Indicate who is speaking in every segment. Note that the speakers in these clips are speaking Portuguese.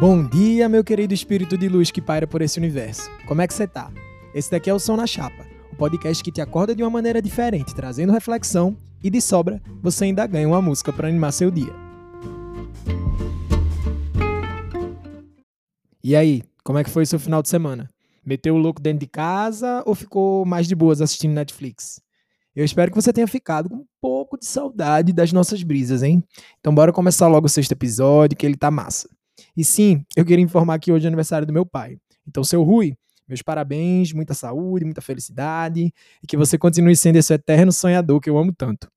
Speaker 1: Bom dia, meu querido espírito de luz que paira por esse universo. Como é que você tá? Esse daqui é o Som na Chapa, o podcast que te acorda de uma maneira diferente, trazendo reflexão e de sobra, você ainda ganha uma música para animar seu dia. E aí, como é que foi seu final de semana? Meteu o louco dentro de casa ou ficou mais de boas assistindo Netflix? Eu espero que você tenha ficado com um pouco de saudade das nossas brisas, hein? Então bora começar logo o sexto episódio, que ele tá massa. E sim, eu queria informar que hoje é aniversário do meu pai. Então, seu Rui, meus parabéns, muita saúde, muita felicidade e que você continue sendo esse eterno sonhador que eu amo tanto.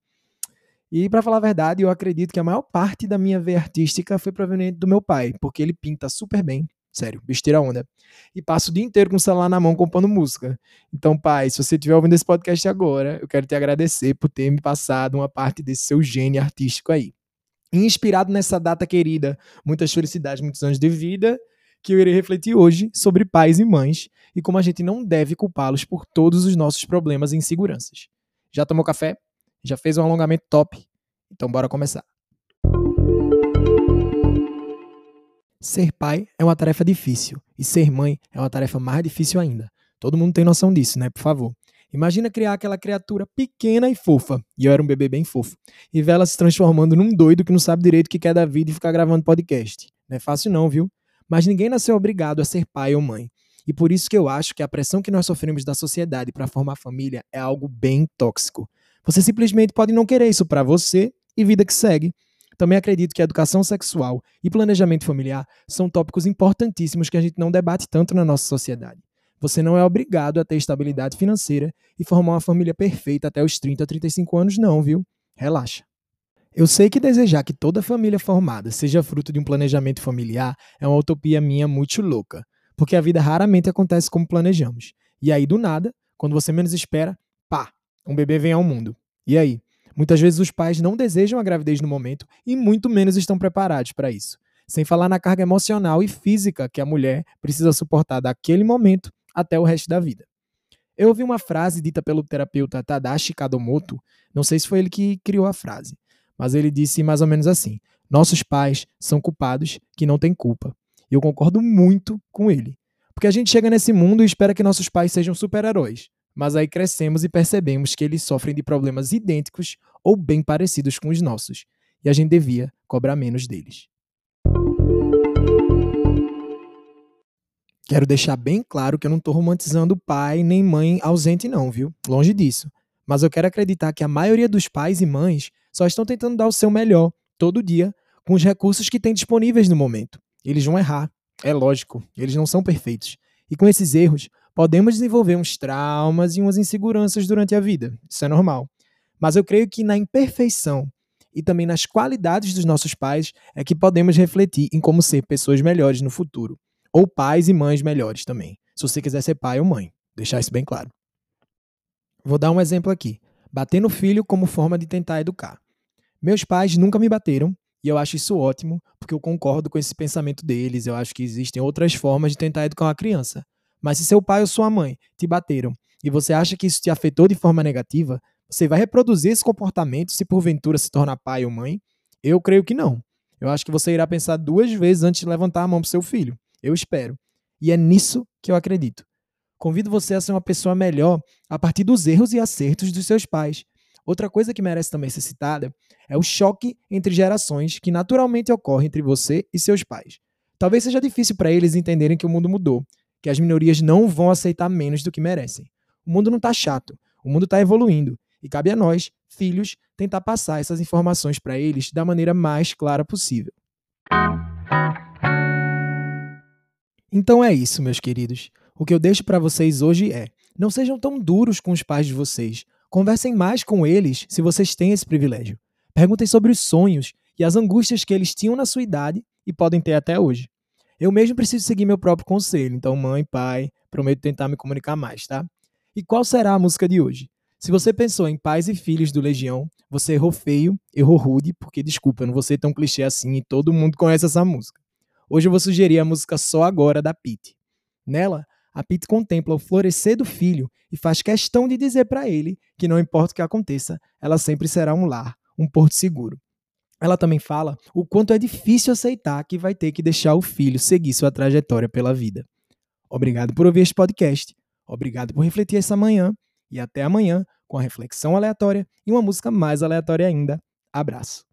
Speaker 1: E para falar a verdade, eu acredito que a maior parte da minha veia artística foi proveniente do meu pai, porque ele pinta super bem, sério, besteira onda. E passo o dia inteiro com o celular na mão compondo música. Então, pai, se você estiver ouvindo esse podcast agora, eu quero te agradecer por ter me passado uma parte desse seu gênio artístico aí inspirado nessa data querida, muitas felicidades, muitos anos de vida, que eu irei refletir hoje sobre pais e mães e como a gente não deve culpá-los por todos os nossos problemas e inseguranças. Já tomou café? Já fez um alongamento top? Então bora começar. Ser pai é uma tarefa difícil e ser mãe é uma tarefa mais difícil ainda. Todo mundo tem noção disso, né? Por favor. Imagina criar aquela criatura pequena e fofa, e eu era um bebê bem fofo, e ver ela se transformando num doido que não sabe direito o que quer da vida e ficar gravando podcast. Não é fácil não, viu? Mas ninguém nasceu obrigado a ser pai ou mãe. E por isso que eu acho que a pressão que nós sofremos da sociedade para formar família é algo bem tóxico. Você simplesmente pode não querer isso para você e vida que segue. Também acredito que educação sexual e planejamento familiar são tópicos importantíssimos que a gente não debate tanto na nossa sociedade. Você não é obrigado a ter estabilidade financeira e formar uma família perfeita até os 30 a 35 anos, não, viu? Relaxa. Eu sei que desejar que toda família formada seja fruto de um planejamento familiar é uma utopia minha muito louca, porque a vida raramente acontece como planejamos. E aí, do nada, quando você menos espera, pá, um bebê vem ao mundo. E aí? Muitas vezes os pais não desejam a gravidez no momento e muito menos estão preparados para isso. Sem falar na carga emocional e física que a mulher precisa suportar daquele momento até o resto da vida. Eu ouvi uma frase dita pelo terapeuta Tadashi Kadomoto, não sei se foi ele que criou a frase, mas ele disse mais ou menos assim: Nossos pais são culpados que não têm culpa. E eu concordo muito com ele. Porque a gente chega nesse mundo e espera que nossos pais sejam super-heróis, mas aí crescemos e percebemos que eles sofrem de problemas idênticos ou bem parecidos com os nossos, e a gente devia cobrar menos deles. Quero deixar bem claro que eu não estou romantizando pai nem mãe ausente, não, viu? Longe disso. Mas eu quero acreditar que a maioria dos pais e mães só estão tentando dar o seu melhor, todo dia, com os recursos que têm disponíveis no momento. Eles vão errar, é lógico, eles não são perfeitos. E com esses erros, podemos desenvolver uns traumas e umas inseguranças durante a vida. Isso é normal. Mas eu creio que na imperfeição e também nas qualidades dos nossos pais é que podemos refletir em como ser pessoas melhores no futuro. Ou pais e mães melhores também. Se você quiser ser pai ou mãe. Deixar isso bem claro. Vou dar um exemplo aqui. Bater no filho como forma de tentar educar. Meus pais nunca me bateram e eu acho isso ótimo, porque eu concordo com esse pensamento deles. Eu acho que existem outras formas de tentar educar uma criança. Mas se seu pai ou sua mãe te bateram e você acha que isso te afetou de forma negativa, você vai reproduzir esse comportamento se porventura se tornar pai ou mãe? Eu creio que não. Eu acho que você irá pensar duas vezes antes de levantar a mão para seu filho. Eu espero. E é nisso que eu acredito. Convido você a ser uma pessoa melhor a partir dos erros e acertos dos seus pais. Outra coisa que merece também ser citada é o choque entre gerações que naturalmente ocorre entre você e seus pais. Talvez seja difícil para eles entenderem que o mundo mudou, que as minorias não vão aceitar menos do que merecem. O mundo não está chato, o mundo está evoluindo e cabe a nós, filhos, tentar passar essas informações para eles da maneira mais clara possível. Então é isso, meus queridos. O que eu deixo para vocês hoje é: não sejam tão duros com os pais de vocês. Conversem mais com eles se vocês têm esse privilégio. Perguntem sobre os sonhos e as angústias que eles tinham na sua idade e podem ter até hoje. Eu mesmo preciso seguir meu próprio conselho, então, mãe, pai, prometo tentar me comunicar mais, tá? E qual será a música de hoje? Se você pensou em pais e filhos do Legião, você errou feio, errou rude, porque desculpa, eu não vou ser tão clichê assim e todo mundo conhece essa música. Hoje eu vou sugerir a música Só Agora da Pete. Nela, a Pete contempla o florescer do filho e faz questão de dizer para ele que não importa o que aconteça, ela sempre será um lar, um porto seguro. ela também fala o quanto é difícil aceitar que vai ter que deixar o filho seguir sua trajetória pela vida. Obrigado por ouvir este podcast. Obrigado por refletir essa manhã. E até amanhã com a reflexão aleatória e uma música mais aleatória ainda. Abraço.